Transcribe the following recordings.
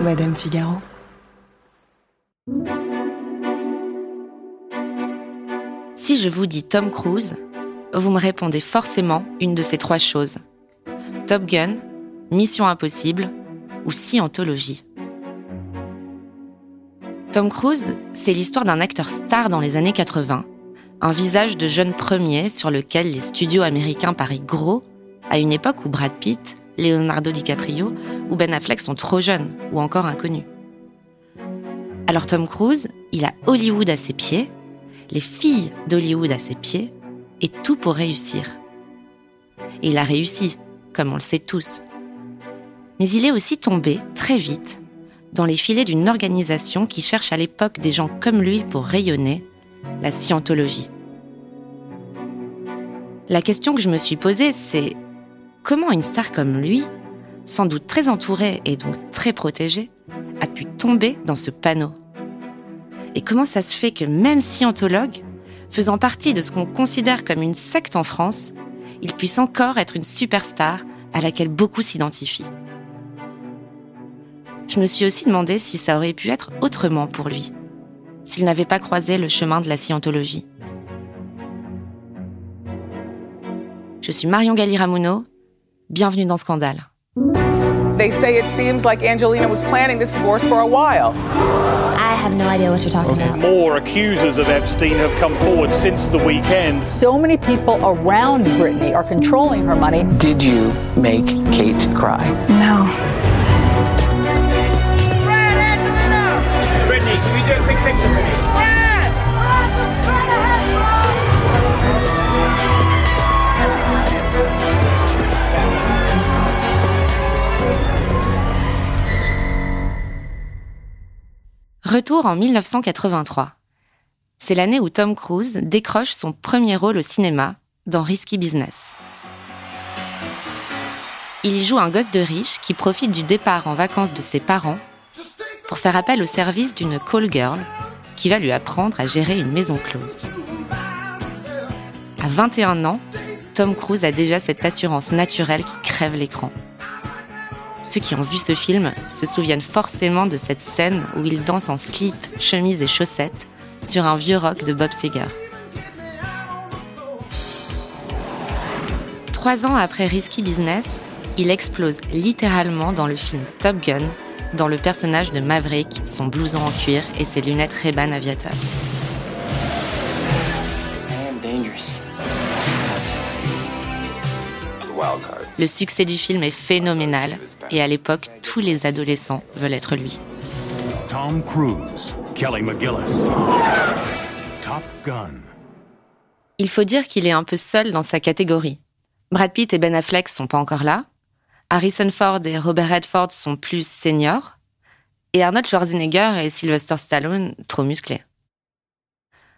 Madame Figaro. Si je vous dis Tom Cruise, vous me répondez forcément une de ces trois choses. Top Gun, Mission Impossible ou Scientologie. Tom Cruise, c'est l'histoire d'un acteur star dans les années 80, un visage de jeune premier sur lequel les studios américains parient gros, à une époque où Brad Pitt, Leonardo DiCaprio ou Ben Affleck sont trop jeunes ou encore inconnus. Alors Tom Cruise, il a Hollywood à ses pieds, les filles d'Hollywood à ses pieds, et tout pour réussir. Et il a réussi, comme on le sait tous. Mais il est aussi tombé, très vite, dans les filets d'une organisation qui cherche à l'époque des gens comme lui pour rayonner, la scientologie. La question que je me suis posée, c'est comment une star comme lui, sans doute très entourée et donc très protégée, a pu tomber dans ce panneau Et comment ça se fait que même scientologue, faisant partie de ce qu'on considère comme une secte en France, il puisse encore être une superstar à laquelle beaucoup s'identifient? Je me suis aussi demandé si ça aurait pu être autrement pour lui, s'il n'avait pas croisé le chemin de la scientologie. Je suis Marion Galli-Ramuno, bienvenue dans Scandale. They say it seems like Angelina was planning this divorce for a while. I have no idea what you're talking about. More accusers of Epstein have come forward since the weekend. So many people around Britney are controlling her money. Did you make Kate cry? No. Brittany, can we do a quick picture with Retour en 1983. C'est l'année où Tom Cruise décroche son premier rôle au cinéma dans Risky Business. Il joue un gosse de riche qui profite du départ en vacances de ses parents pour faire appel au service d'une call girl qui va lui apprendre à gérer une maison close. À 21 ans, Tom Cruise a déjà cette assurance naturelle qui crève l'écran. Ceux qui ont vu ce film se souviennent forcément de cette scène où il danse en slip, chemise et chaussettes sur un vieux rock de Bob Seger. Trois ans après Risky Business, il explose littéralement dans le film Top Gun, dans le personnage de Maverick, son blouson en cuir et ses lunettes Ray-Ban dangerous. Le succès du film est phénoménal et à l'époque, tous les adolescents veulent être lui. Tom Cruise, Kelly McGillis. Top Gun. Il faut dire qu'il est un peu seul dans sa catégorie. Brad Pitt et Ben Affleck sont pas encore là. Harrison Ford et Robert Redford sont plus seniors. Et Arnold Schwarzenegger et Sylvester Stallone trop musclés.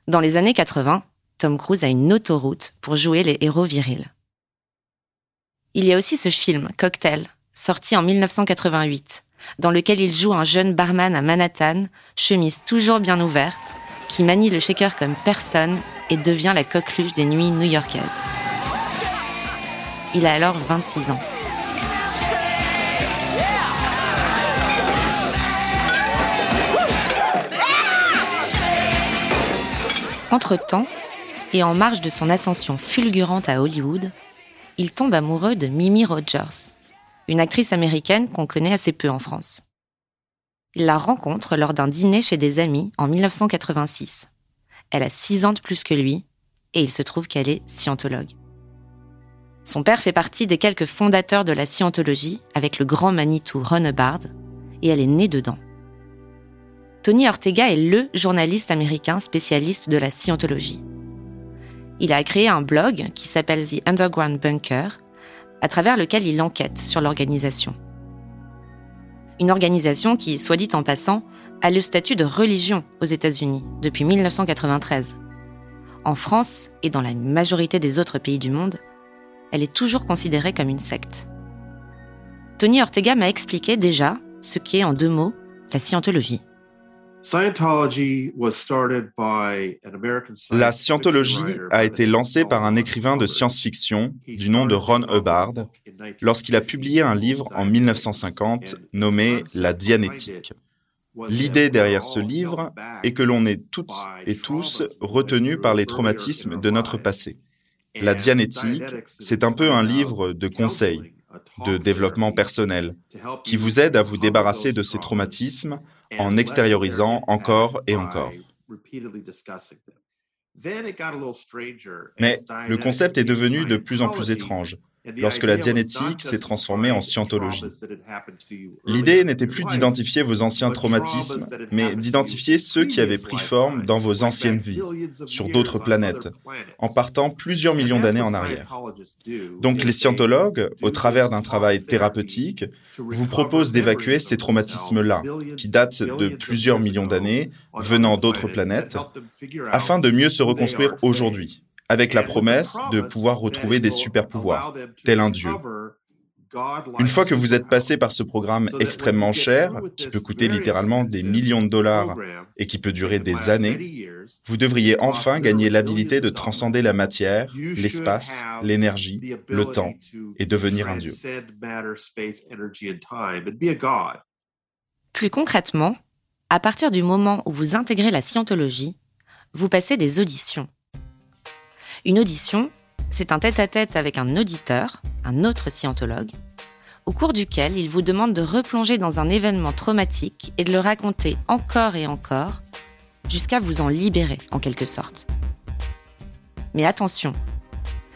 Dans les années 80, Tom Cruise a une autoroute pour jouer les héros virils. Il y a aussi ce film, Cocktail, sorti en 1988, dans lequel il joue un jeune barman à Manhattan, chemise toujours bien ouverte, qui manie le shaker comme personne et devient la coqueluche des nuits new-yorkaises. Il a alors 26 ans. Entre-temps, et en marge de son ascension fulgurante à Hollywood, il tombe amoureux de Mimi Rogers, une actrice américaine qu'on connaît assez peu en France. Il la rencontre lors d'un dîner chez des amis en 1986. Elle a six ans de plus que lui, et il se trouve qu'elle est scientologue. Son père fait partie des quelques fondateurs de la scientologie avec le grand Manitou Ron Hubbard, et elle est née dedans. Tony Ortega est le journaliste américain spécialiste de la scientologie. Il a créé un blog qui s'appelle The Underground Bunker, à travers lequel il enquête sur l'organisation. Une organisation qui, soit dit en passant, a le statut de religion aux États-Unis depuis 1993. En France et dans la majorité des autres pays du monde, elle est toujours considérée comme une secte. Tony Ortega m'a expliqué déjà ce qu'est en deux mots la scientologie. La scientologie a été lancée par un écrivain de science-fiction du nom de Ron Hubbard lorsqu'il a publié un livre en 1950 nommé La Dianétique. L'idée derrière ce livre est que l'on est toutes et tous retenus par les traumatismes de notre passé. La Dianétique, c'est un peu un livre de conseils, de développement personnel, qui vous aide à vous débarrasser de ces traumatismes en extériorisant encore et encore. Mais le concept est devenu de plus en plus étrange lorsque la dianétique s'est transformée en scientologie. L'idée n'était plus d'identifier vos anciens traumatismes, mais d'identifier ceux qui avaient pris forme dans vos anciennes vies, sur d'autres planètes, en partant plusieurs millions d'années en arrière. Donc les scientologues, au travers d'un travail thérapeutique, vous proposent d'évacuer ces traumatismes-là, qui datent de plusieurs millions d'années, venant d'autres planètes, afin de mieux se reconstruire aujourd'hui avec la promesse de pouvoir retrouver des super pouvoirs, tel un dieu. Une fois que vous êtes passé par ce programme extrêmement cher, qui peut coûter littéralement des millions de dollars et qui peut durer des années, vous devriez enfin gagner l'habilité de transcender la matière, l'espace, l'énergie, le temps et devenir un dieu. Plus concrètement, à partir du moment où vous intégrez la scientologie, vous passez des auditions une audition, c'est un tête-à-tête avec un auditeur, un autre scientologue, au cours duquel il vous demande de replonger dans un événement traumatique et de le raconter encore et encore, jusqu'à vous en libérer en quelque sorte. Mais attention,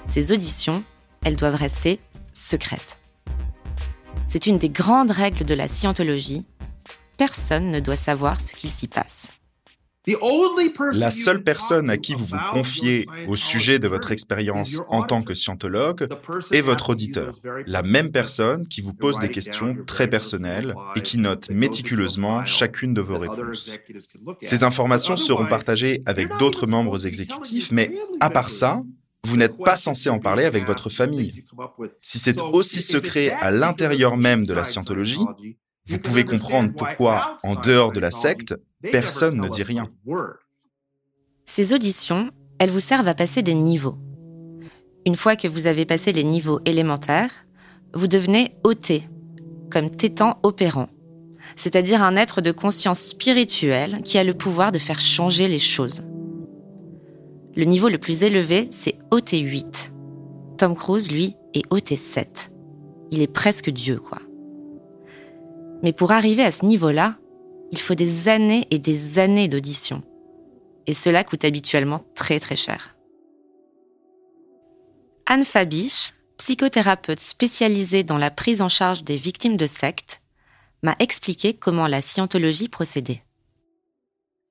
ces auditions, elles doivent rester secrètes. C'est une des grandes règles de la scientologie. Personne ne doit savoir ce qu'il s'y passe. La seule personne à qui vous vous confiez au sujet de votre expérience en tant que scientologue est votre auditeur, la même personne qui vous pose des questions très personnelles et qui note méticuleusement chacune de vos réponses. Ces informations seront partagées avec d'autres membres exécutifs, mais à part ça, vous n'êtes pas censé en parler avec votre famille. Si c'est aussi secret à l'intérieur même de la scientologie, vous pouvez comprendre pourquoi, en dehors de la secte, personne ne dit rien. Ces auditions, elles vous servent à passer des niveaux. Une fois que vous avez passé les niveaux élémentaires, vous devenez OT, comme tétan opérant, c'est-à-dire un être de conscience spirituelle qui a le pouvoir de faire changer les choses. Le niveau le plus élevé, c'est OT8. Tom Cruise, lui, est OT7. Il est presque Dieu, quoi. Mais pour arriver à ce niveau-là, il faut des années et des années d'audition. Et cela coûte habituellement très très cher. Anne Fabiche, psychothérapeute spécialisée dans la prise en charge des victimes de sectes, m'a expliqué comment la scientologie procédait.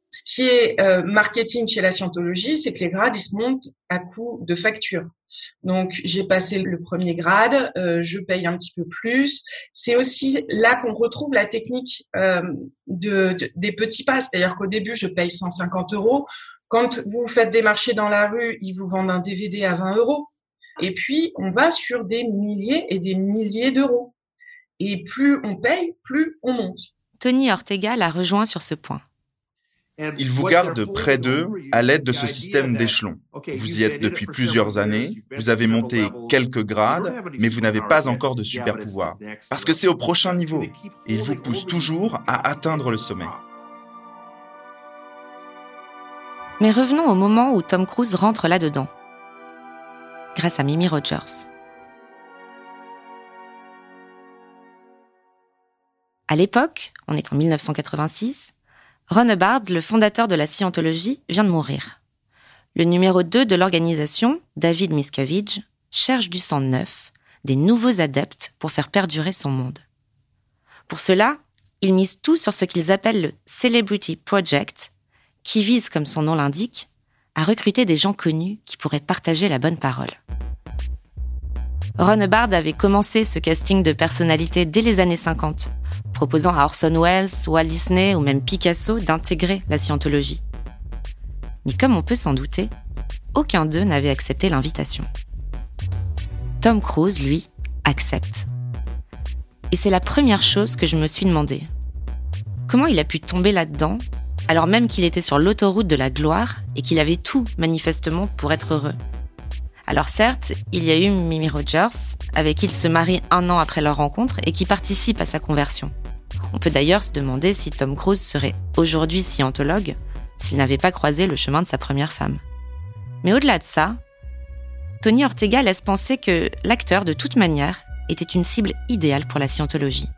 Ce qui est euh, marketing chez la scientologie, c'est que les grades, se montent à coût de facture. Donc, j'ai passé le premier grade, euh, je paye un petit peu plus. C'est aussi là qu'on retrouve la technique euh, de, des petits pas, c'est-à-dire qu'au début, je paye 150 euros. Quand vous faites des marchés dans la rue, ils vous vendent un DVD à 20 euros. Et puis, on va sur des milliers et des milliers d'euros. Et plus on paye, plus on monte. Tony Ortega l'a rejoint sur ce point. Ils vous gardent près d'eux à l'aide de ce système d'échelons. Vous y êtes depuis plusieurs années, vous avez monté quelques grades, mais vous n'avez pas encore de super pouvoir. Parce que c'est au prochain niveau. Et ils vous poussent toujours à atteindre le sommet. Mais revenons au moment où Tom Cruise rentre là-dedans. Grâce à Mimi Rogers. À l'époque, on est en 1986, Ron Hubbard, le fondateur de la scientologie, vient de mourir. Le numéro 2 de l'organisation, David Miscavige, cherche du sang neuf, des nouveaux adeptes pour faire perdurer son monde. Pour cela, ils misent tout sur ce qu'ils appellent le Celebrity Project, qui vise, comme son nom l'indique, à recruter des gens connus qui pourraient partager la bonne parole. Ron avait commencé ce casting de personnalités dès les années 50, proposant à Orson Welles, Walt Disney ou même Picasso d'intégrer la scientologie. Mais comme on peut s'en douter, aucun d'eux n'avait accepté l'invitation. Tom Cruise, lui, accepte. Et c'est la première chose que je me suis demandé. Comment il a pu tomber là-dedans alors même qu'il était sur l'autoroute de la gloire et qu'il avait tout manifestement pour être heureux? Alors certes, il y a eu Mimi Rogers, avec qui il se marie un an après leur rencontre et qui participe à sa conversion. On peut d'ailleurs se demander si Tom Cruise serait aujourd'hui scientologue s'il n'avait pas croisé le chemin de sa première femme. Mais au-delà de ça, Tony Ortega laisse penser que l'acteur, de toute manière, était une cible idéale pour la scientologie.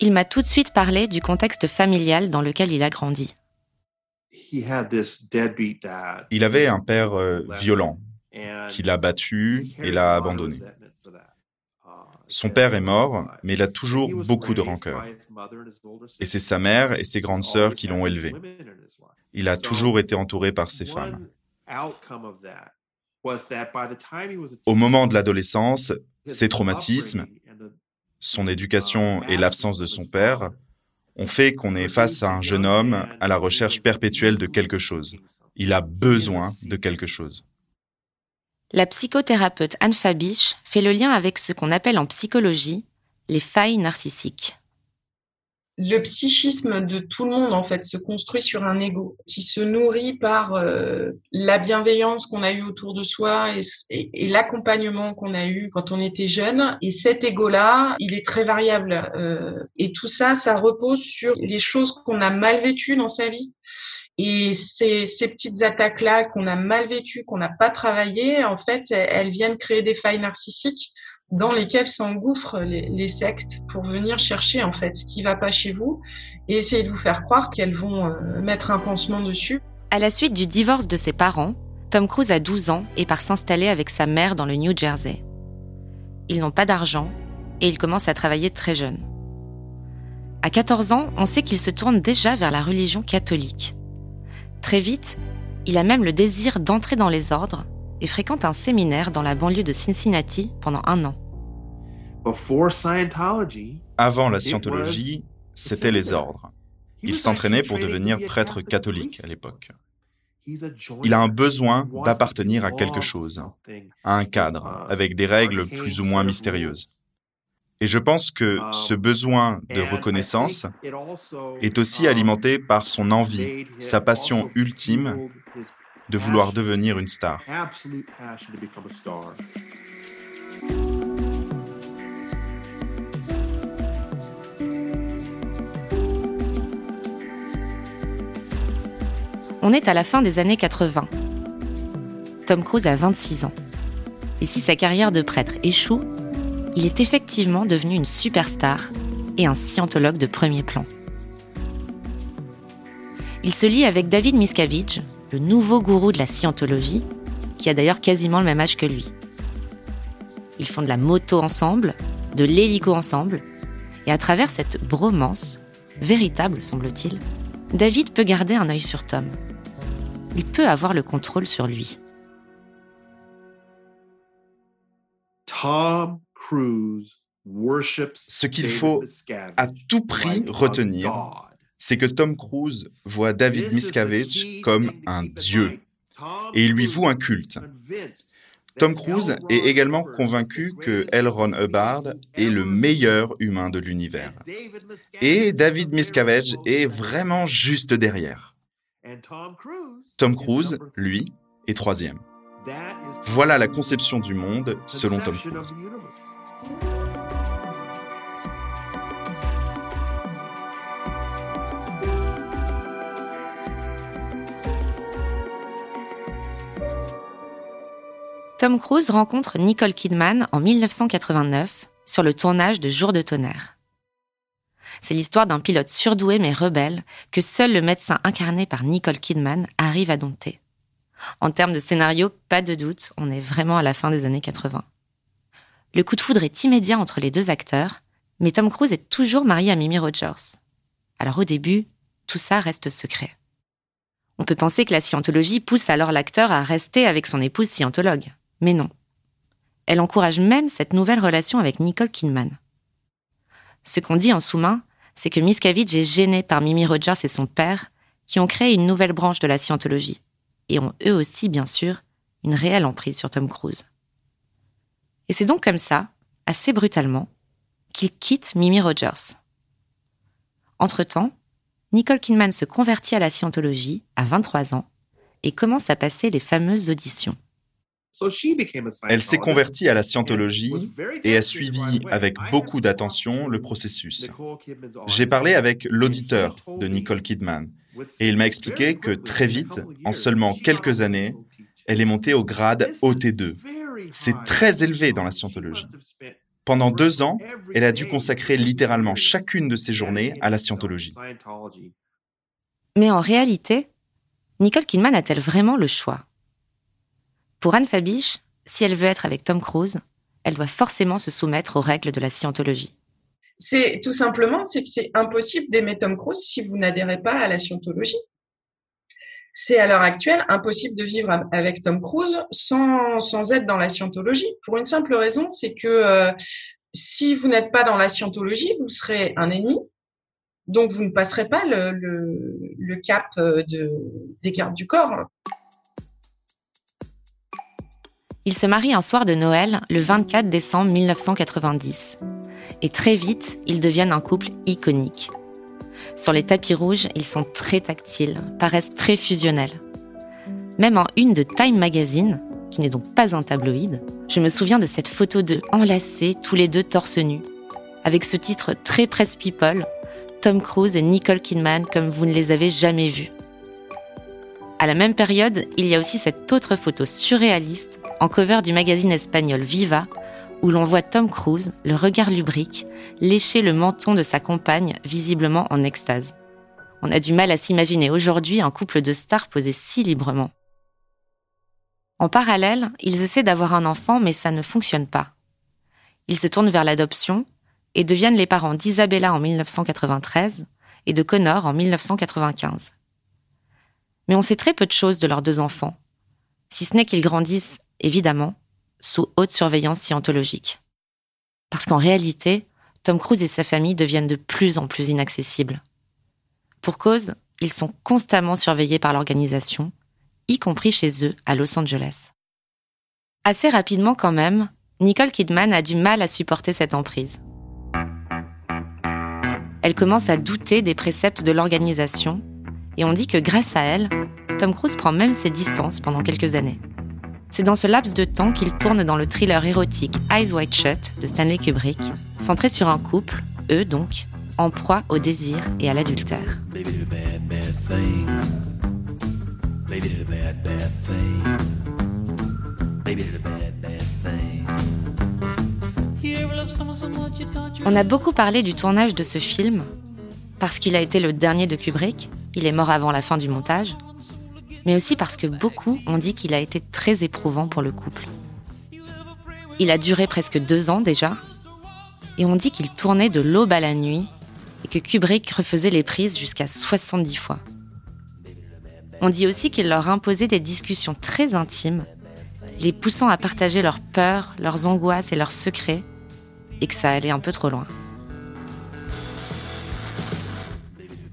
Il m'a tout de suite parlé du contexte familial dans lequel il a grandi. Il avait un père euh, violent qui l'a battu et l'a abandonné. Son père est mort, mais il a toujours beaucoup de rancœur. Et c'est sa mère et ses grandes sœurs qui l'ont élevé. Il a toujours été entouré par ses femmes. Au moment de l'adolescence, ses traumatismes, son éducation et l'absence de son père ont fait qu'on est face à un jeune homme à la recherche perpétuelle de quelque chose. Il a besoin de quelque chose. La psychothérapeute Anne Fabiche fait le lien avec ce qu'on appelle en psychologie les failles narcissiques. Le psychisme de tout le monde, en fait, se construit sur un ego qui se nourrit par euh, la bienveillance qu'on a eue autour de soi et, l'accompagnement qu'on a eu quand on était jeune. Et cet ego-là, il est très variable. Euh, et tout ça, ça repose sur les choses qu'on a mal vécues dans sa vie et ces, ces petites attaques-là qu'on a mal vécues, qu'on n'a pas travaillées, en fait, elles, viennent créer des failles narcissiques dans lesquelles s'engouffrent les, sectes pour venir chercher en fait ce qui va pas chez vous et essayer de vous faire croire qu'elles vont euh, mettre un pansement dessus. À la suite du divorce de ses parents, Tom Cruise a 12 ans et part s'installer avec sa mère dans le New Jersey. Ils n'ont pas d'argent et il commence à travailler très jeune. À 14 ans, on sait qu'il se tourne déjà vers la religion catholique. Très vite, il a même le désir d'entrer dans les ordres et fréquente un séminaire dans la banlieue de Cincinnati pendant un an. Avant la scientologie, c'était les ordres. Il s'entraînait pour devenir prêtre catholique à l'époque. Il a un besoin d'appartenir à quelque chose, à un cadre, avec des règles plus ou moins mystérieuses. Et je pense que um, ce besoin de reconnaissance est aussi alimenté par son envie, sa passion ultime de vouloir devenir une star. On est à la fin des années 80. Tom Cruise a 26 ans. Et si sa carrière de prêtre échoue, il est effectivement devenu une superstar et un scientologue de premier plan. Il se lie avec David Miscavige, le nouveau gourou de la scientologie, qui a d'ailleurs quasiment le même âge que lui. Ils font de la moto ensemble, de l'hélico ensemble, et à travers cette bromance, véritable semble-t-il, David peut garder un œil sur Tom. Il peut avoir le contrôle sur lui. Tom ce qu'il faut à tout prix retenir, c'est que Tom Cruise voit David Miscavige comme un dieu et il lui voue un culte. Tom Cruise est également convaincu que L. Ron Hubbard est le meilleur humain de l'univers. Et David Miscavige est vraiment juste derrière. Tom Cruise, lui, est troisième. Voilà la conception du monde selon Tom Cruise. Tom Cruise rencontre Nicole Kidman en 1989 sur le tournage de Jour de tonnerre. C'est l'histoire d'un pilote surdoué mais rebelle que seul le médecin incarné par Nicole Kidman arrive à dompter. En termes de scénario, pas de doute, on est vraiment à la fin des années 80. Le coup de foudre est immédiat entre les deux acteurs, mais Tom Cruise est toujours marié à Mimi Rogers. Alors au début, tout ça reste secret. On peut penser que la scientologie pousse alors l'acteur à rester avec son épouse scientologue. Mais non. Elle encourage même cette nouvelle relation avec Nicole Kidman. Ce qu'on dit en sous-main, c'est que Miscavige est gêné par Mimi Rogers et son père, qui ont créé une nouvelle branche de la scientologie, et ont eux aussi, bien sûr, une réelle emprise sur Tom Cruise. Et c'est donc comme ça, assez brutalement, qu'il quitte Mimi Rogers. Entre-temps, Nicole Kidman se convertit à la scientologie à 23 ans et commence à passer les fameuses auditions. Elle s'est convertie à la scientologie et a suivi avec beaucoup d'attention le processus. J'ai parlé avec l'auditeur de Nicole Kidman et il m'a expliqué que très vite, en seulement quelques années, elle est montée au grade OT2. C'est très élevé dans la scientologie. Pendant deux ans, elle a dû consacrer littéralement chacune de ses journées à la scientologie. Mais en réalité, Nicole Kidman a-t-elle vraiment le choix? Pour Anne Fabiche, si elle veut être avec Tom Cruise, elle doit forcément se soumettre aux règles de la scientologie. C'est tout simplement c'est que c'est impossible d'aimer Tom Cruise si vous n'adhérez pas à la scientologie. C'est à l'heure actuelle impossible de vivre avec Tom Cruise sans, être dans la scientologie. Pour une simple raison, c'est que euh, si vous n'êtes pas dans la scientologie, vous serez un ennemi. Donc vous ne passerez pas le cap euh, de, des gardes du corps. Il se marie un soir de Noël le 24 décembre 1990. Et très vite, ils deviennent un couple iconique. Sur les tapis rouges, ils sont très tactiles, paraissent très fusionnels. Même en une de Time Magazine, qui n'est donc pas un tabloïd, je me souviens de cette photo d'eux enlacés, tous les deux torse nu, avec ce titre très presse people, Tom Cruise et Nicole Kidman comme vous ne les avez jamais vus. À la même période, il y a aussi cette autre photo surréaliste en cover du magazine espagnol Viva, où l'on voit Tom Cruise, le regard lubrique, lécher le menton de sa compagne, visiblement en extase. On a du mal à s'imaginer aujourd'hui un couple de stars posé si librement. En parallèle, ils essaient d'avoir un enfant, mais ça ne fonctionne pas. Ils se tournent vers l'adoption et deviennent les parents d'Isabella en 1993 et de Connor en 1995. Mais on sait très peu de choses de leurs deux enfants, si ce n'est qu'ils grandissent, évidemment, sous haute surveillance scientologique. Parce qu'en réalité, Tom Cruise et sa famille deviennent de plus en plus inaccessibles. Pour cause, ils sont constamment surveillés par l'organisation, y compris chez eux à Los Angeles. Assez rapidement quand même, Nicole Kidman a du mal à supporter cette emprise. Elle commence à douter des préceptes de l'organisation et on dit que grâce à elle, Tom Cruise prend même ses distances pendant quelques années. C'est dans ce laps de temps qu'il tourne dans le thriller érotique Eyes Wide Shut de Stanley Kubrick, centré sur un couple, eux donc, en proie au désir et à l'adultère. On a beaucoup parlé du tournage de ce film, parce qu'il a été le dernier de Kubrick, il est mort avant la fin du montage, mais aussi parce que beaucoup ont dit qu'il a été très éprouvant pour le couple. Il a duré presque deux ans déjà, et on dit qu'il tournait de l'aube à la nuit et que Kubrick refaisait les prises jusqu'à 70 fois. On dit aussi qu'il leur imposait des discussions très intimes, les poussant à partager leurs peurs, leurs angoisses et leurs secrets, et que ça allait un peu trop loin.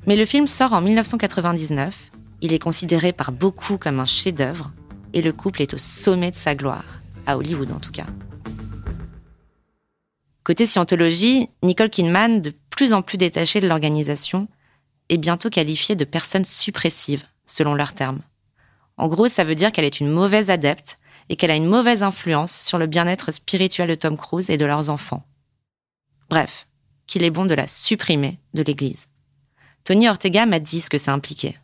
Mais le film sort en 1999 il est considéré par beaucoup comme un chef-d'œuvre et le couple est au sommet de sa gloire, à Hollywood en tout cas. Côté scientologie, Nicole Kidman, de plus en plus détachée de l'organisation, est bientôt qualifiée de personne suppressive, selon leurs termes. En gros, ça veut dire qu'elle est une mauvaise adepte et qu'elle a une mauvaise influence sur le bien-être spirituel de Tom Cruise et de leurs enfants. Bref, qu'il est bon de la supprimer de l'Église. Tony Ortega m'a dit ce que ça impliquait.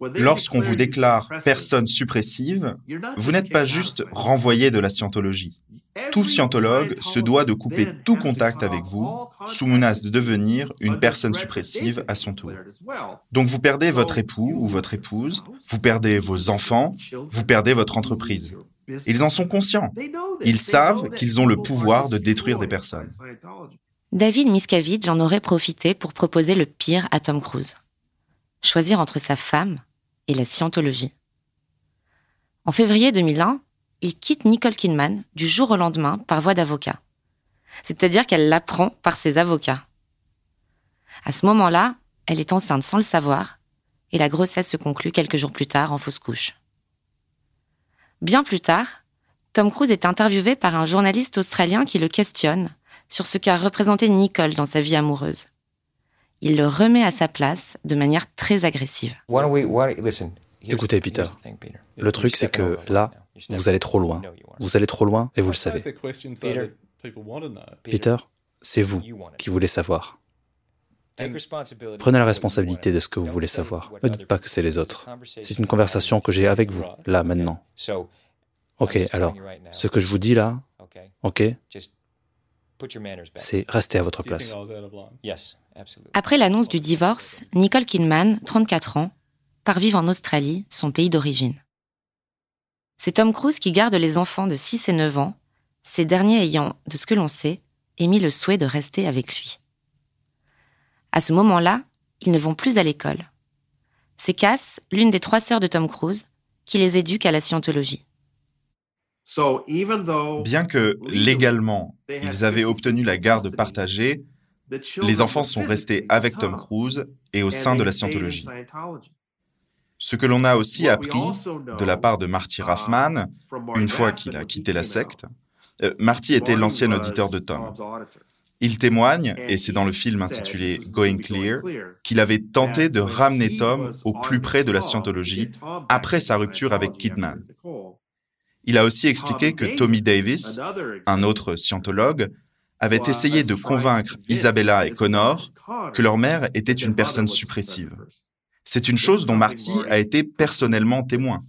Lorsqu'on vous déclare personne suppressive, vous n'êtes pas juste renvoyé de la scientologie. Tout scientologue se doit de couper tout contact avec vous sous menace de devenir une personne suppressive à son tour. Donc vous perdez votre époux ou votre épouse, vous perdez vos enfants, vous perdez votre entreprise. Ils en sont conscients. Ils savent qu'ils ont le pouvoir de détruire des personnes. David Miscavige en aurait profité pour proposer le pire à Tom Cruise choisir entre sa femme et la scientologie. En février 2001, il quitte Nicole Kidman du jour au lendemain par voie d'avocat. C'est-à-dire qu'elle l'apprend par ses avocats. À ce moment-là, elle est enceinte sans le savoir et la grossesse se conclut quelques jours plus tard en fausse couche. Bien plus tard, Tom Cruise est interviewé par un journaliste australien qui le questionne sur ce qu'a représenté Nicole dans sa vie amoureuse il le remet à sa place de manière très agressive. Écoutez, Peter, le truc c'est que là, vous allez trop loin. Vous allez trop loin et vous le savez. Peter, c'est vous qui voulez savoir. Prenez la responsabilité de ce que vous voulez savoir. Ne dites pas que c'est les autres. C'est une conversation que j'ai avec vous, là, maintenant. Ok, alors, ce que je vous dis là, ok, c'est rester à votre place. Après l'annonce du divorce, Nicole Kidman, 34 ans, part vivre en Australie, son pays d'origine. C'est Tom Cruise qui garde les enfants de 6 et 9 ans, ces derniers ayant, de ce que l'on sait, émis le souhait de rester avec lui. À ce moment-là, ils ne vont plus à l'école. C'est Cass, l'une des trois sœurs de Tom Cruise, qui les éduque à la scientologie. Bien que légalement, ils avaient obtenu la garde partagée, les enfants sont restés avec Tom Cruise et au sein de la scientologie. Ce que l'on a aussi appris de la part de Marty uh, Raffman, une fois qu'il a quitté la secte, euh, Marty était l'ancien auditeur de Tom. Il témoigne, et c'est dans le film intitulé Going Clear, qu'il avait tenté de ramener Tom au plus près de la scientologie après sa rupture avec Kidman. Il a aussi expliqué que Tommy Davis, un autre scientologue, avait essayé de convaincre Isabella et Connor que leur mère était une personne suppressive. C'est une chose dont Marty a été personnellement témoin.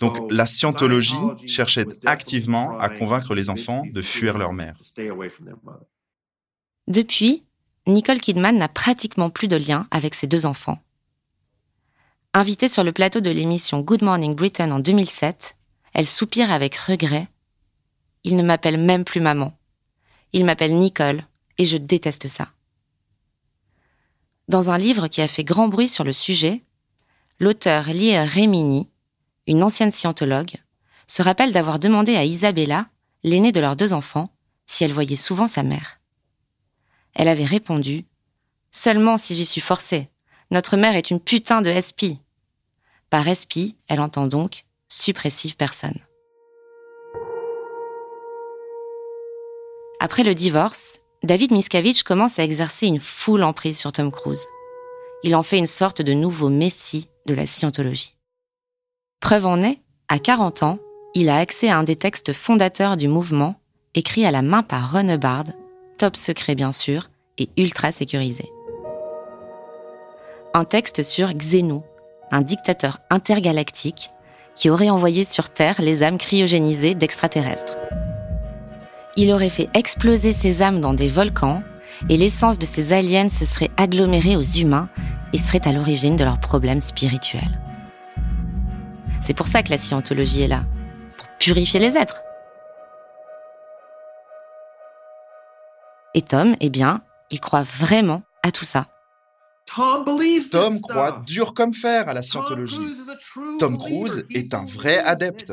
Donc la scientologie cherchait activement à convaincre les enfants de fuir leur mère. Depuis, Nicole Kidman n'a pratiquement plus de lien avec ses deux enfants. Invitée sur le plateau de l'émission Good Morning Britain en 2007, elle soupire avec regret. Il ne m'appelle même plus maman. Il m'appelle Nicole, et je déteste ça. Dans un livre qui a fait grand bruit sur le sujet, l'auteur Leah Remini, une ancienne scientologue, se rappelle d'avoir demandé à Isabella, l'aînée de leurs deux enfants, si elle voyait souvent sa mère. Elle avait répondu Seulement si j'y suis forcée. Notre mère est une putain de SP. Par SP, elle entend donc suppressive personne. Après le divorce, David Miscavige commence à exercer une foule emprise sur Tom Cruise. Il en fait une sorte de nouveau messie de la scientologie. Preuve en est, à 40 ans, il a accès à un des textes fondateurs du mouvement, écrit à la main par Ron Hubbard, top secret bien sûr, et ultra sécurisé. Un texte sur Xenu, un dictateur intergalactique qui aurait envoyé sur Terre les âmes cryogénisées d'extraterrestres. Il aurait fait exploser ces âmes dans des volcans et l'essence de ces aliens se serait agglomérée aux humains et serait à l'origine de leurs problèmes spirituels. C'est pour ça que la scientologie est là, pour purifier les êtres. Et Tom, eh bien, il croit vraiment à tout ça. Tom croit dur comme fer à la scientologie. Tom Cruise est un vrai adepte.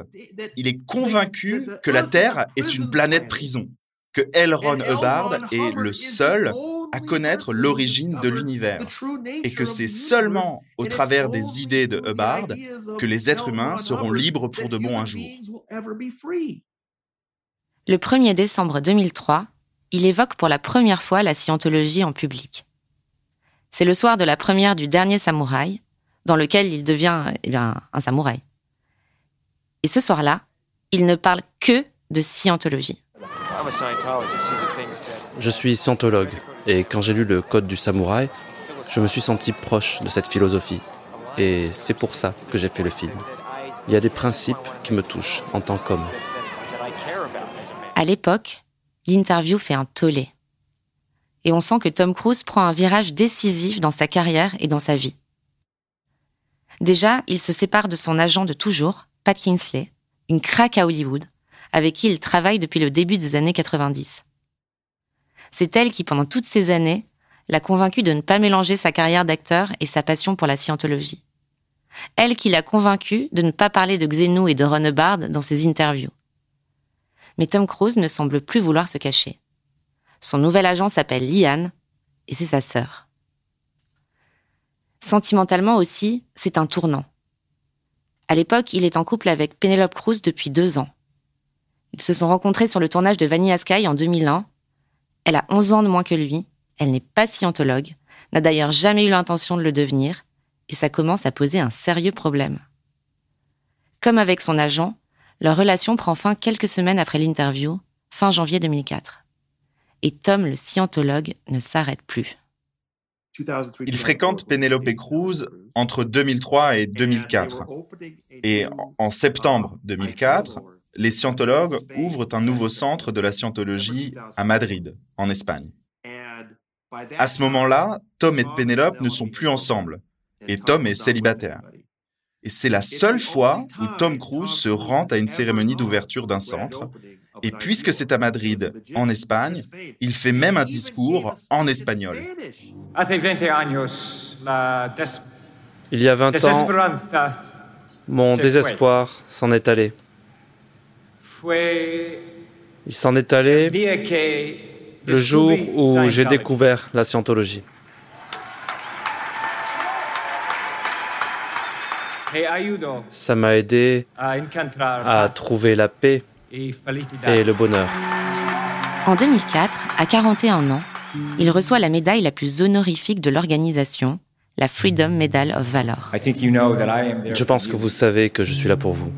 Il est convaincu que la Terre est une planète prison, que L. Ron Hubbard est le seul à connaître l'origine de l'univers, et que c'est seulement au travers des idées de Hubbard que les êtres humains seront libres pour de bon un jour. Le 1er décembre 2003, il évoque pour la première fois la scientologie en public. C'est le soir de la première du dernier samouraï, dans lequel il devient eh bien, un samouraï. Et ce soir-là, il ne parle que de scientologie. Je suis scientologue, et quand j'ai lu le Code du samouraï, je me suis senti proche de cette philosophie. Et c'est pour ça que j'ai fait le film. Il y a des principes qui me touchent en tant qu'homme. À l'époque, l'interview fait un tollé et on sent que Tom Cruise prend un virage décisif dans sa carrière et dans sa vie. Déjà, il se sépare de son agent de toujours, Pat Kinsley, une craque à Hollywood, avec qui il travaille depuis le début des années 90. C'est elle qui, pendant toutes ces années, l'a convaincu de ne pas mélanger sa carrière d'acteur et sa passion pour la scientologie. Elle qui l'a convaincu de ne pas parler de Xenu et de Ron Hubbard dans ses interviews. Mais Tom Cruise ne semble plus vouloir se cacher. Son nouvel agent s'appelle Liane et c'est sa sœur. Sentimentalement aussi, c'est un tournant. À l'époque, il est en couple avec Penelope Cruz depuis deux ans. Ils se sont rencontrés sur le tournage de Vanilla Sky en 2001. Elle a 11 ans de moins que lui, elle n'est pas scientologue, n'a d'ailleurs jamais eu l'intention de le devenir, et ça commence à poser un sérieux problème. Comme avec son agent, leur relation prend fin quelques semaines après l'interview, fin janvier 2004. Et Tom, le scientologue, ne s'arrête plus. Il fréquente Penelope Cruz entre 2003 et 2004. Et en septembre 2004, les scientologues ouvrent un nouveau centre de la scientologie à Madrid, en Espagne. À ce moment-là, Tom et Penelope ne sont plus ensemble, et Tom est célibataire. Et c'est la seule fois où Tom Cruise se rend à une cérémonie d'ouverture d'un centre. Et puisque c'est à Madrid, en Espagne, il fait même un discours en espagnol. Il y a 20 ans, mon désespoir s'en est allé. Il s'en est allé le jour où j'ai découvert la scientologie. Ça m'a aidé à trouver la paix et le bonheur. En 2004, à 41 ans, il reçoit la médaille la plus honorifique de l'organisation, la Freedom Medal of Valor. Je pense que vous savez que je suis là pour vous.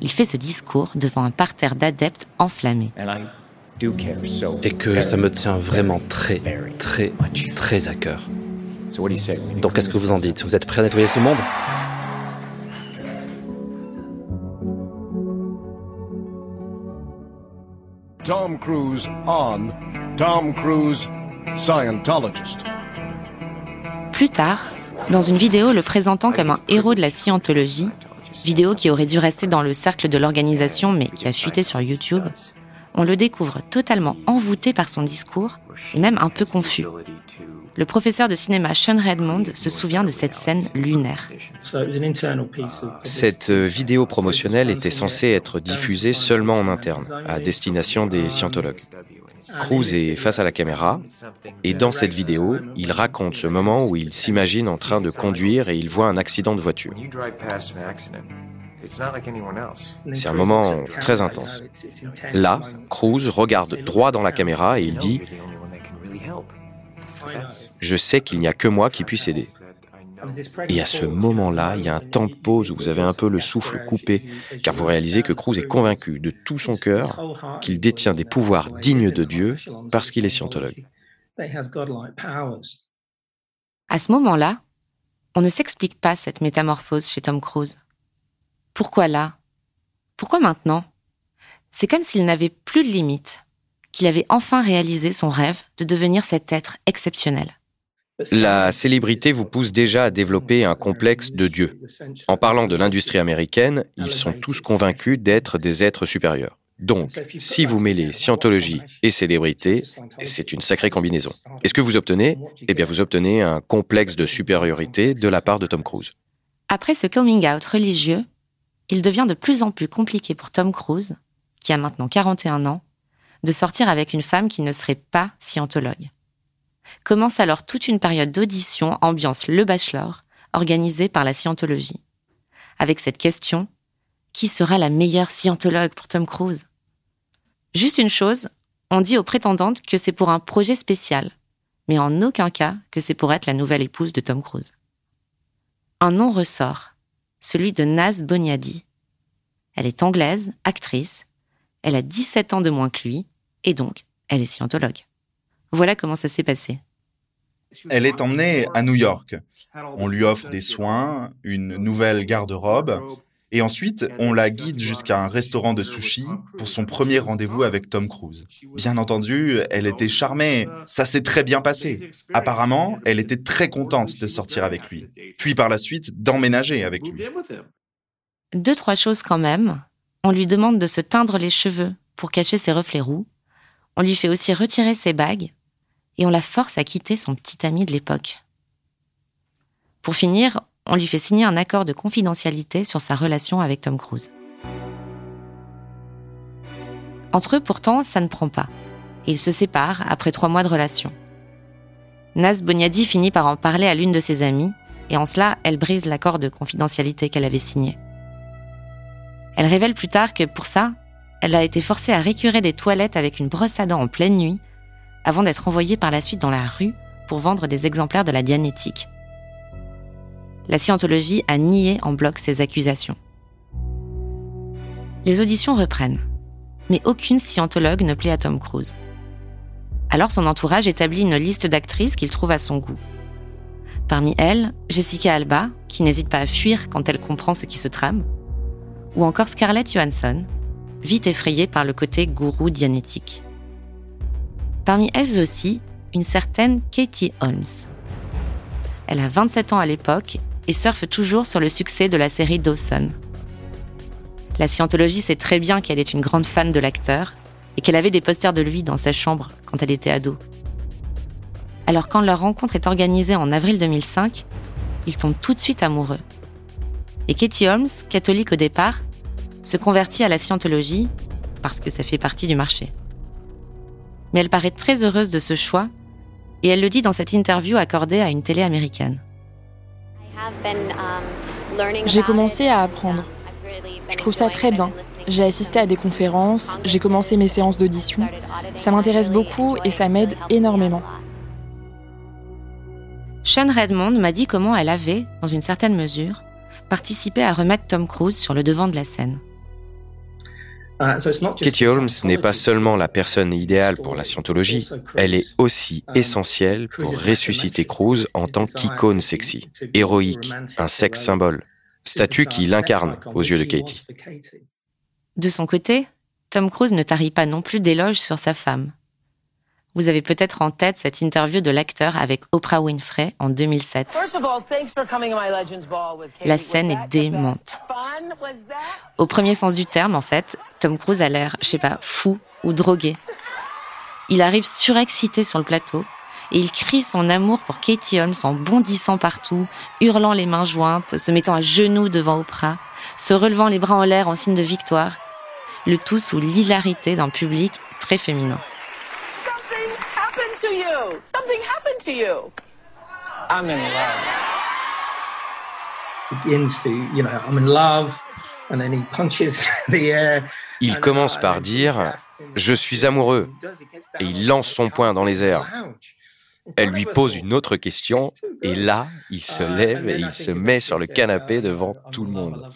Il fait ce discours devant un parterre d'adeptes enflammés. Et que ça me tient vraiment très, très, très à cœur. Donc qu'est-ce que vous en dites? Vous êtes prêt à nettoyer ce monde? Tom Cruise on Tom Cruise Scientologist. Plus tard, dans une vidéo le présentant comme un héros de la scientologie, vidéo qui aurait dû rester dans le cercle de l'organisation mais qui a fuité sur YouTube, on le découvre totalement envoûté par son discours et même un peu confus. Le professeur de cinéma Sean Redmond se souvient de cette scène lunaire. Cette euh, vidéo promotionnelle était censée être diffusée seulement en interne, à destination des scientologues. Cruz est face à la caméra et dans cette vidéo, il raconte ce moment où il s'imagine en train de conduire et il voit un accident de voiture. C'est un moment très intense. Là, Cruz regarde droit dans la caméra et il dit je sais qu'il n'y a que moi qui puisse aider. Et à ce moment-là, il y a un temps de pause où vous avez un peu le souffle coupé, car vous réalisez que Cruz est convaincu de tout son cœur qu'il détient des pouvoirs dignes de Dieu parce qu'il est scientologue. À ce moment-là, on ne s'explique pas cette métamorphose chez Tom Cruise. Pourquoi là? Pourquoi maintenant? C'est comme s'il n'avait plus de limites, qu'il avait enfin réalisé son rêve de devenir cet être exceptionnel. La célébrité vous pousse déjà à développer un complexe de Dieu. En parlant de l'industrie américaine, ils sont tous convaincus d'être des êtres supérieurs. Donc, si vous mêlez scientologie et célébrité, c'est une sacrée combinaison. Et ce que vous obtenez? Eh bien, vous obtenez un complexe de supériorité de la part de Tom Cruise. Après ce coming out religieux, il devient de plus en plus compliqué pour Tom Cruise, qui a maintenant 41 ans, de sortir avec une femme qui ne serait pas scientologue. Commence alors toute une période d'audition ambiance Le Bachelor, organisée par la scientologie. Avec cette question, qui sera la meilleure scientologue pour Tom Cruise? Juste une chose, on dit aux prétendantes que c'est pour un projet spécial, mais en aucun cas que c'est pour être la nouvelle épouse de Tom Cruise. Un nom ressort, celui de Naz Boniadi. Elle est anglaise, actrice, elle a 17 ans de moins que lui, et donc elle est scientologue. Voilà comment ça s'est passé. Elle est emmenée à New York. On lui offre des soins, une nouvelle garde-robe, et ensuite on la guide jusqu'à un restaurant de sushi pour son premier rendez-vous avec Tom Cruise. Bien entendu, elle était charmée, ça s'est très bien passé. Apparemment, elle était très contente de sortir avec lui, puis par la suite d'emménager avec lui. Deux, trois choses quand même. On lui demande de se teindre les cheveux pour cacher ses reflets roux. On lui fait aussi retirer ses bagues et on la force à quitter son petit ami de l'époque. Pour finir, on lui fait signer un accord de confidentialité sur sa relation avec Tom Cruise. Entre eux, pourtant, ça ne prend pas, et ils se séparent après trois mois de relation. Naz Boniadi finit par en parler à l'une de ses amies, et en cela, elle brise l'accord de confidentialité qu'elle avait signé. Elle révèle plus tard que pour ça, elle a été forcée à récurer des toilettes avec une brosse à dents en pleine nuit avant d'être envoyée par la suite dans la rue pour vendre des exemplaires de la Dianétique. La scientologie a nié en bloc ces accusations. Les auditions reprennent, mais aucune scientologue ne plaît à Tom Cruise. Alors son entourage établit une liste d'actrices qu'il trouve à son goût. Parmi elles, Jessica Alba, qui n'hésite pas à fuir quand elle comprend ce qui se trame, ou encore Scarlett Johansson, vite effrayée par le côté gourou dianétique. Parmi elles aussi, une certaine Katie Holmes. Elle a 27 ans à l'époque et surfe toujours sur le succès de la série Dawson. La scientologie sait très bien qu'elle est une grande fan de l'acteur et qu'elle avait des posters de lui dans sa chambre quand elle était ado. Alors quand leur rencontre est organisée en avril 2005, ils tombent tout de suite amoureux. Et Katie Holmes, catholique au départ, se convertit à la scientologie parce que ça fait partie du marché. Mais elle paraît très heureuse de ce choix et elle le dit dans cette interview accordée à une télé américaine. J'ai commencé à apprendre. Je trouve ça très bien. J'ai assisté à des conférences, j'ai commencé mes séances d'audition. Ça m'intéresse beaucoup et ça m'aide énormément. Sean Redmond m'a dit comment elle avait, dans une certaine mesure, participé à remettre Tom Cruise sur le devant de la scène. Katie Holmes n'est pas seulement la personne idéale pour la scientologie, elle est aussi essentielle pour ressusciter Cruise en tant qu'icône sexy, héroïque, un sexe symbole, statut qui l'incarne aux yeux de Katie. De son côté, Tom Cruise ne tarit pas non plus d'éloges sur sa femme. Vous avez peut-être en tête cette interview de l'acteur avec Oprah Winfrey en 2007. La scène est démente. Au premier sens du terme, en fait, Tom Cruise a l'air, je sais pas, fou ou drogué. Il arrive surexcité sur le plateau et il crie son amour pour Katie Holmes en bondissant partout, hurlant les mains jointes, se mettant à genoux devant Oprah, se relevant les bras en l'air en signe de victoire, le tout sous l'hilarité d'un public très féminin. Il commence par dire Je suis amoureux et il lance son poing dans les airs. Elle lui pose une autre question et là, il se lève et il se met sur le canapé devant tout le monde.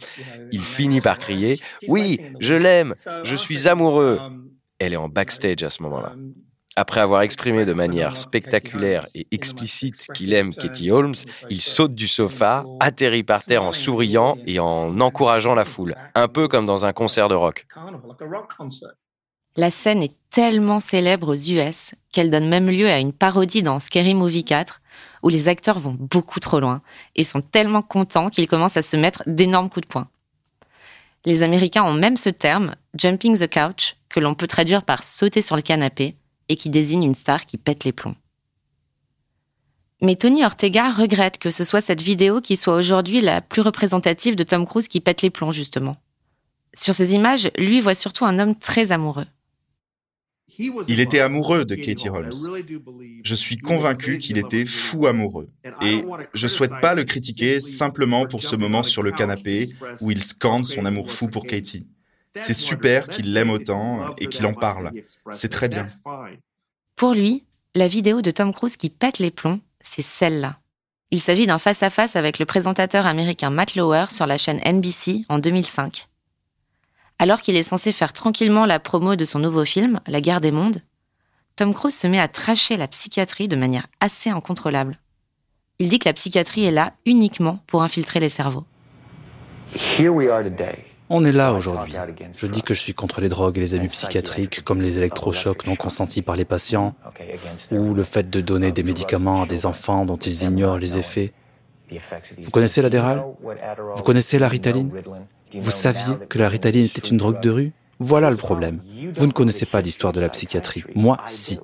Il finit par crier ⁇ Oui, je l'aime, je suis amoureux !⁇ Elle est en backstage à ce moment-là. Après avoir exprimé de manière spectaculaire et explicite qu'il aime Katie Holmes, il saute du sofa, atterrit par terre en souriant et en encourageant la foule, un peu comme dans un concert de rock. La scène est tellement célèbre aux US qu'elle donne même lieu à une parodie dans Scary Movie 4, où les acteurs vont beaucoup trop loin et sont tellement contents qu'ils commencent à se mettre d'énormes coups de poing. Les Américains ont même ce terme, jumping the couch, que l'on peut traduire par sauter sur le canapé, et qui désigne une star qui pète les plombs. Mais Tony Ortega regrette que ce soit cette vidéo qui soit aujourd'hui la plus représentative de Tom Cruise qui pète les plombs, justement. Sur ces images, lui voit surtout un homme très amoureux. Il était amoureux de Katie Holmes. Je suis convaincu qu'il était fou amoureux. Et je souhaite pas le critiquer simplement pour ce moment sur le canapé où il scande son amour fou pour Katie. C'est super qu'il l'aime autant et qu'il en parle. C'est très bien. Pour lui, la vidéo de Tom Cruise qui pète les plombs, c'est celle-là. Il s'agit d'un face-à-face avec le présentateur américain Matt Lauer sur la chaîne NBC en 2005. Alors qu'il est censé faire tranquillement la promo de son nouveau film, La guerre des mondes, Tom Cruise se met à tracher la psychiatrie de manière assez incontrôlable. Il dit que la psychiatrie est là uniquement pour infiltrer les cerveaux. On est là aujourd'hui. Je dis que je suis contre les drogues et les abus psychiatriques comme les électrochocs non consentis par les patients ou le fait de donner des médicaments à des enfants dont ils ignorent les effets. Vous connaissez l'Adderall Vous connaissez la Ritaline Vous saviez que la Ritaline était une drogue de rue? Voilà le problème. Vous ne connaissez pas l'histoire de la psychiatrie. Moi, si.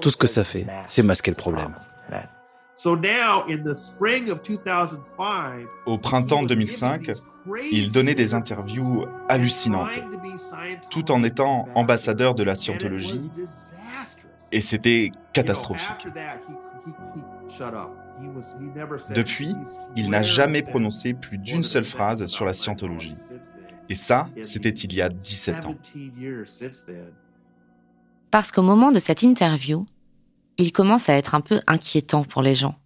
Tout ce que ça fait, c'est masquer le problème. Au printemps 2005, il donnait des interviews hallucinantes, tout en étant ambassadeur de la scientologie, et c'était catastrophique. Depuis, il n'a jamais prononcé plus d'une seule phrase sur la scientologie. Et ça, c'était il y a 17 ans. Parce qu'au moment de cette interview, il commence à être un peu inquiétant pour les gens.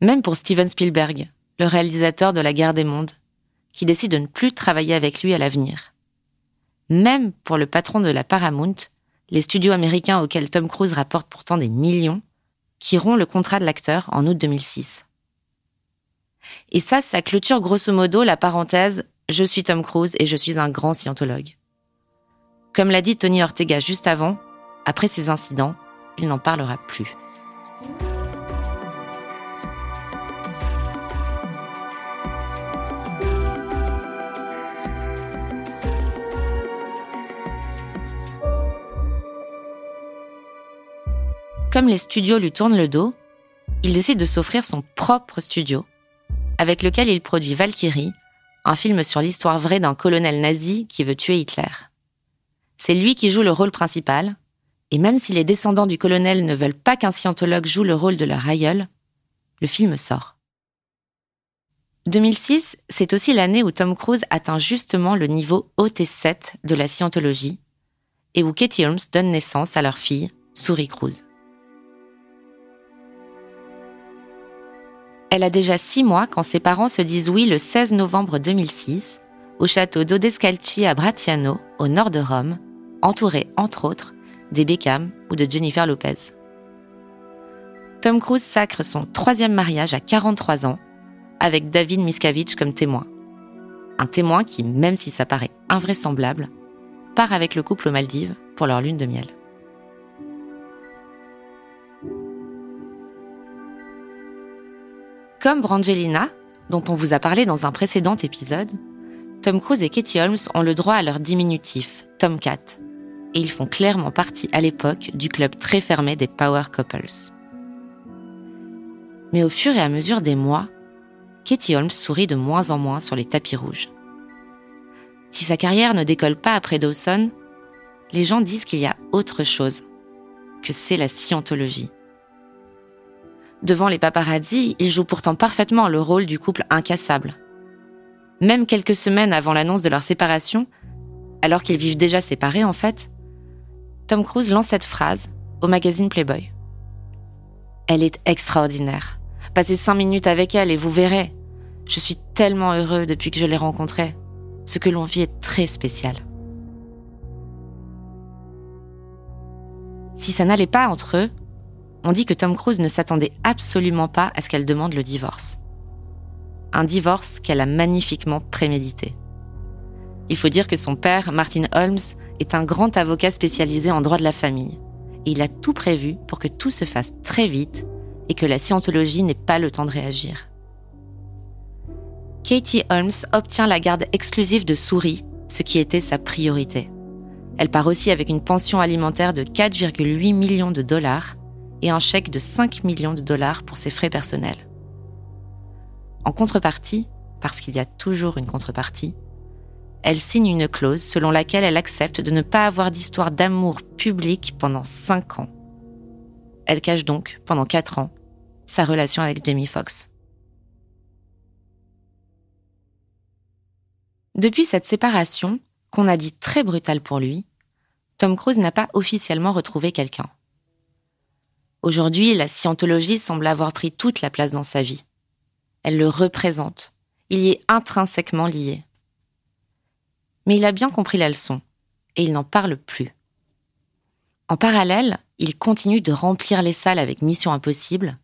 Même pour Steven Spielberg, le réalisateur de La guerre des mondes, qui décide de ne plus travailler avec lui à l'avenir. Même pour le patron de la Paramount, les studios américains auxquels Tom Cruise rapporte pourtant des millions, qui rompt le contrat de l'acteur en août 2006. Et ça, ça clôture grosso modo la parenthèse Je suis Tom Cruise et je suis un grand scientologue. Comme l'a dit Tony Ortega juste avant, après ces incidents, il n'en parlera plus. Comme les studios lui tournent le dos, il décide de s'offrir son propre studio, avec lequel il produit Valkyrie, un film sur l'histoire vraie d'un colonel nazi qui veut tuer Hitler. C'est lui qui joue le rôle principal, et même si les descendants du colonel ne veulent pas qu'un scientologue joue le rôle de leur aïeul, le film sort. 2006, c'est aussi l'année où Tom Cruise atteint justement le niveau OT7 de la scientologie et où Katie Holmes donne naissance à leur fille, Souris Cruise. Elle a déjà six mois quand ses parents se disent oui le 16 novembre 2006 au château d'Odescalchi à Bratiano, au nord de Rome, entourée entre autres des Beckham ou de Jennifer Lopez. Tom Cruise sacre son troisième mariage à 43 ans avec David Miscavige comme témoin. Un témoin qui, même si ça paraît invraisemblable, part avec le couple aux Maldives pour leur lune de miel. Comme Brangelina, dont on vous a parlé dans un précédent épisode, Tom Cruise et Katie Holmes ont le droit à leur diminutif, Tomcat, et ils font clairement partie à l'époque du club très fermé des Power Couples. Mais au fur et à mesure des mois, Katie Holmes sourit de moins en moins sur les tapis rouges. Si sa carrière ne décolle pas après Dawson, les gens disent qu'il y a autre chose, que c'est la scientologie. Devant les paparazzi, il joue pourtant parfaitement le rôle du couple incassable. Même quelques semaines avant l'annonce de leur séparation, alors qu'ils vivent déjà séparés en fait, Tom Cruise lance cette phrase au magazine Playboy. Elle est extraordinaire. Passez cinq minutes avec elle et vous verrez. Je suis tellement heureux depuis que je l'ai rencontrée. Ce que l'on vit est très spécial. Si ça n'allait pas entre eux, on dit que Tom Cruise ne s'attendait absolument pas à ce qu'elle demande le divorce. Un divorce qu'elle a magnifiquement prémédité. Il faut dire que son père, Martin Holmes, est un grand avocat spécialisé en droit de la famille. Et il a tout prévu pour que tout se fasse très vite et que la scientologie n'ait pas le temps de réagir. Katie Holmes obtient la garde exclusive de Souris, ce qui était sa priorité. Elle part aussi avec une pension alimentaire de 4,8 millions de dollars et un chèque de 5 millions de dollars pour ses frais personnels. En contrepartie, parce qu'il y a toujours une contrepartie, elle signe une clause selon laquelle elle accepte de ne pas avoir d'histoire d'amour publique pendant 5 ans. Elle cache donc, pendant 4 ans, sa relation avec Jamie Foxx. Depuis cette séparation, qu'on a dit très brutale pour lui, Tom Cruise n'a pas officiellement retrouvé quelqu'un. Aujourd'hui, la scientologie semble avoir pris toute la place dans sa vie. Elle le représente. Il y est intrinsèquement lié. Mais il a bien compris la leçon, et il n'en parle plus. En parallèle, il continue de remplir les salles avec Mission Impossible.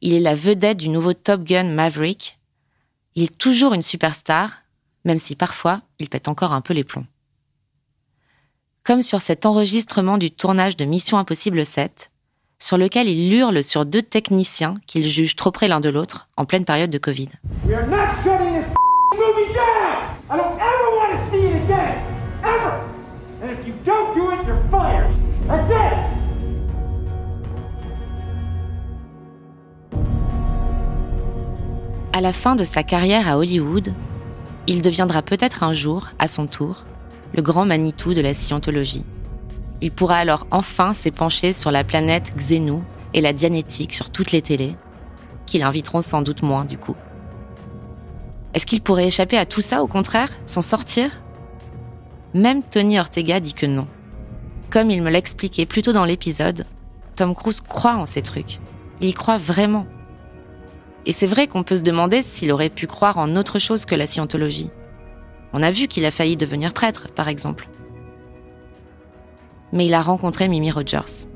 Il est la vedette du nouveau Top Gun Maverick. Il est toujours une superstar, même si parfois il pète encore un peu les plombs. Comme sur cet enregistrement du tournage de Mission Impossible 7, sur lequel il hurle sur deux techniciens qu'il juge trop près l'un de l'autre en pleine période de Covid. À la fin de sa carrière à Hollywood, il deviendra peut-être un jour, à son tour, le grand Manitou de la scientologie. Il pourra alors enfin s'épancher sur la planète Xenu et la dianétique sur toutes les télés, qui l'inviteront sans doute moins du coup. Est-ce qu'il pourrait échapper à tout ça au contraire, s'en sortir? Même Tony Ortega dit que non. Comme il me l'expliquait plus tôt dans l'épisode, Tom Cruise croit en ces trucs. Il y croit vraiment. Et c'est vrai qu'on peut se demander s'il aurait pu croire en autre chose que la scientologie. On a vu qu'il a failli devenir prêtre, par exemple. Mais il a rencontré Mimi Rogers.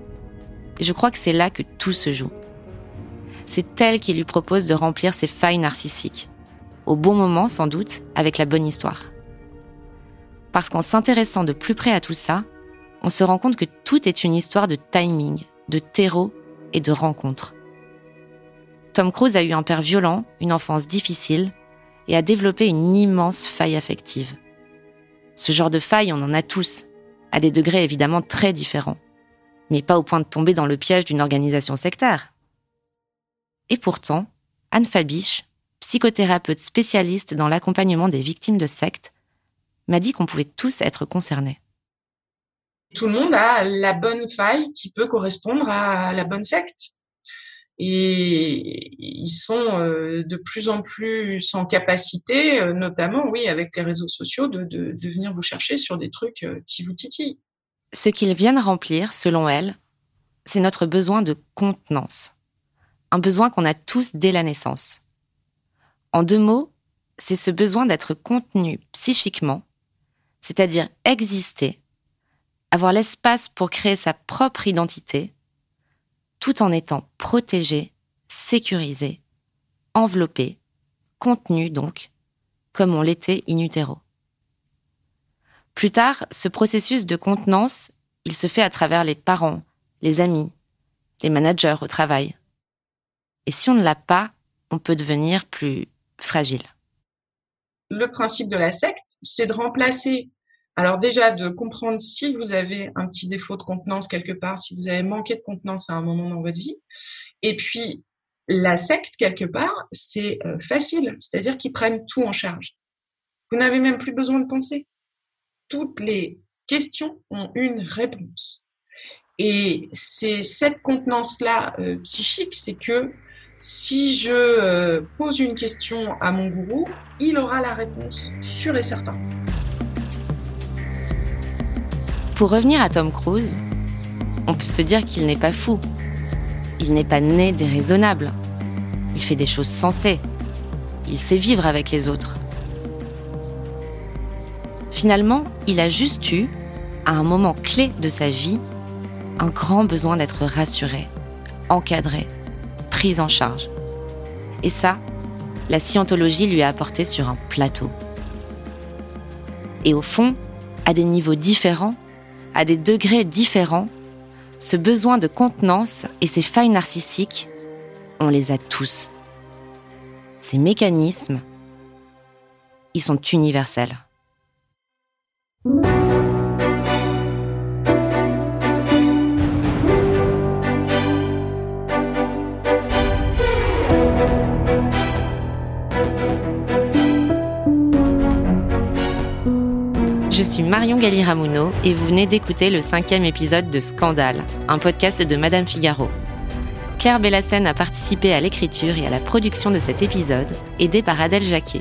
Et je crois que c'est là que tout se joue. C'est elle qui lui propose de remplir ses failles narcissiques. Au bon moment, sans doute, avec la bonne histoire. Parce qu'en s'intéressant de plus près à tout ça, on se rend compte que tout est une histoire de timing, de terreau et de rencontre. Tom Cruise a eu un père violent, une enfance difficile, et a développé une immense faille affective. Ce genre de faille, on en a tous, à des degrés évidemment très différents, mais pas au point de tomber dans le piège d'une organisation sectaire. Et pourtant, Anne Fabiche, psychothérapeute spécialiste dans l'accompagnement des victimes de sectes, m'a dit qu'on pouvait tous être concernés. Tout le monde a la bonne faille qui peut correspondre à la bonne secte. Et ils sont euh, de plus en plus en capacité, euh, notamment, oui, avec les réseaux sociaux, de, de venir vous chercher sur des trucs euh, qui vous titillent. Ce qu'ils viennent remplir, selon elle, c'est notre besoin de contenance. Un besoin qu'on a tous dès la naissance. En deux mots, c'est ce besoin d'être contenu psychiquement, c'est-à-dire exister, avoir l'espace pour créer sa propre identité, tout en étant protégé, sécurisé, enveloppé, contenu donc, comme on l'était in utero. Plus tard, ce processus de contenance, il se fait à travers les parents, les amis, les managers au travail. Et si on ne l'a pas, on peut devenir plus fragile. Le principe de la secte, c'est de remplacer alors déjà, de comprendre si vous avez un petit défaut de contenance quelque part, si vous avez manqué de contenance à un moment dans votre vie. Et puis, la secte, quelque part, c'est euh, facile, c'est-à-dire qu'ils prennent tout en charge. Vous n'avez même plus besoin de penser. Toutes les questions ont une réponse. Et c'est cette contenance-là euh, psychique, c'est que si je euh, pose une question à mon gourou, il aura la réponse sûr et certain. Pour revenir à Tom Cruise, on peut se dire qu'il n'est pas fou. Il n'est pas né déraisonnable. Il fait des choses sensées. Il sait vivre avec les autres. Finalement, il a juste eu, à un moment clé de sa vie, un grand besoin d'être rassuré, encadré, pris en charge. Et ça, la scientologie lui a apporté sur un plateau. Et au fond, à des niveaux différents, à des degrés différents, ce besoin de contenance et ces failles narcissiques, on les a tous. Ces mécanismes, ils sont universels. Je suis Marion Galli-Ramuno et vous venez d'écouter le cinquième épisode de Scandale, un podcast de Madame Figaro. Claire Bellassène a participé à l'écriture et à la production de cet épisode, aidée par Adèle Jacquet.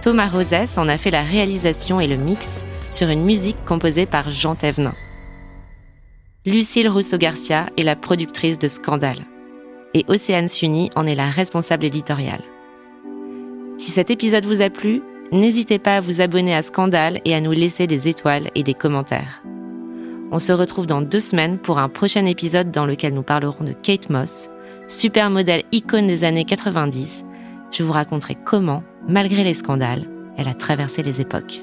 Thomas Rosès en a fait la réalisation et le mix sur une musique composée par Jean Thévenin. Lucille Rousseau-Garcia est la productrice de Scandale et Océane Sunny en est la responsable éditoriale. Si cet épisode vous a plu, N'hésitez pas à vous abonner à Scandale et à nous laisser des étoiles et des commentaires. On se retrouve dans deux semaines pour un prochain épisode dans lequel nous parlerons de Kate Moss, super modèle icône des années 90. Je vous raconterai comment, malgré les scandales, elle a traversé les époques.